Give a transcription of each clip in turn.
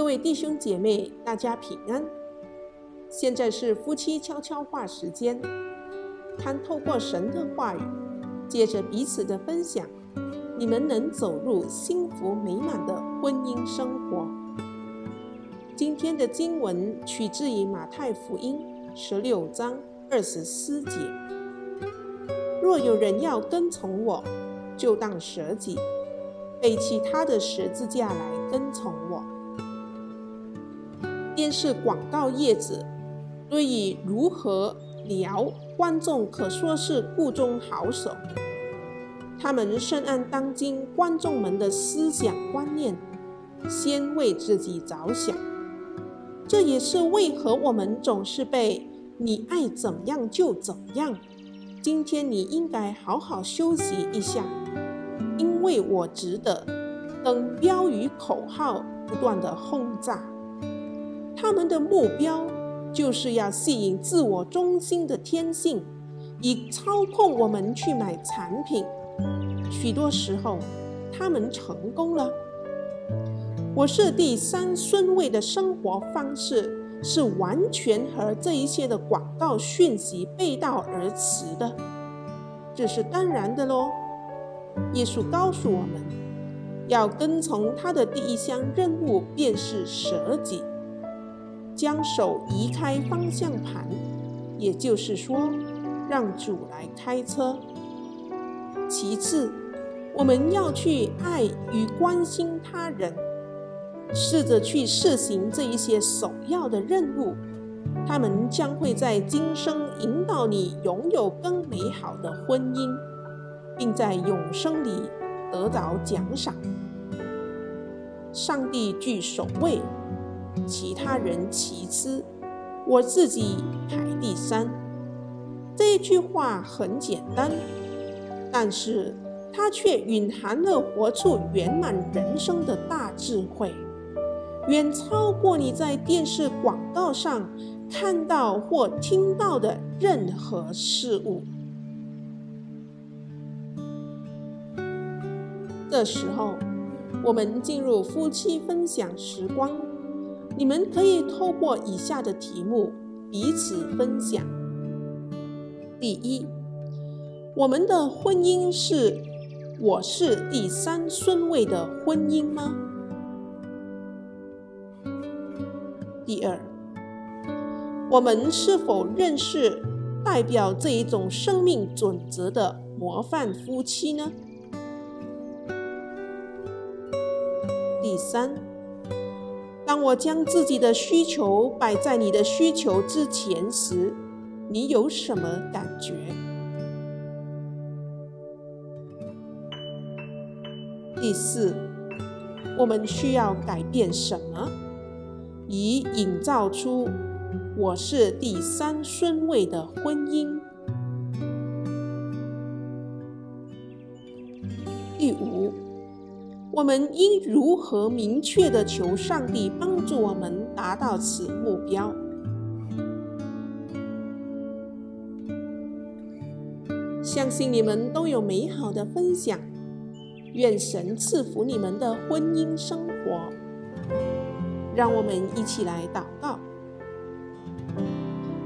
各位弟兄姐妹，大家平安。现在是夫妻悄悄话时间，盼透过神的话语，借着彼此的分享，你们能走入幸福美满的婚姻生活。今天的经文取自于马太福音十六章二十四节：若有人要跟从我，就当舍己，背起他的十字架来跟从我。电视广告业者对于如何撩观众可说是故中好手。他们深谙当今观众们的思想观念，先为自己着想。这也是为何我们总是被“你爱怎样就怎样”，今天你应该好好休息一下，因为我值得等标语口号不断的轰炸。他们的目标就是要吸引自我中心的天性，以操控我们去买产品。许多时候，他们成功了。我是第三顺位的生活方式是完全和这一些的广告讯息背道而驰的，这是当然的喽。耶稣告诉我们，要跟从他的第一项任务便是舍己。将手移开方向盘，也就是说，让主来开车。其次，我们要去爱与关心他人，试着去实行这一些首要的任务，他们将会在今生引导你拥有更美好的婚姻，并在永生里得到奖赏。上帝居首位。其他人其次，我自己排第三。这句话很简单，但是它却蕴含了活出圆满人生的大智慧，远超过你在电视广告上看到或听到的任何事物。这时候，我们进入夫妻分享时光。你们可以透过以下的题目彼此分享：第一，我们的婚姻是我是第三顺位的婚姻吗？第二，我们是否认识代表这一种生命准则的模范夫妻呢？第三。当我将自己的需求摆在你的需求之前时，你有什么感觉？第四，我们需要改变什么，以营造出我是第三顺位的婚姻？我们应如何明确的求上帝帮助我们达到此目标？相信你们都有美好的分享，愿神赐福你们的婚姻生活。让我们一起来祷告。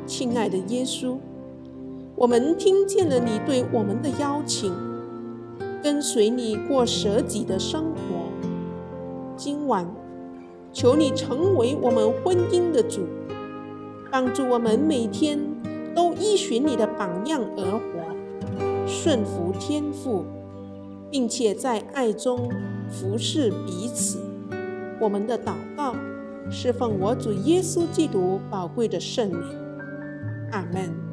亲爱的耶稣，我们听见了你对我们的邀请。跟随你过舍己的生活。今晚，求你成为我们婚姻的主，帮助我们每天都依循你的榜样而活，顺服天父，并且在爱中服侍彼此。我们的祷告是奉我主耶稣基督宝贵的圣名。阿门。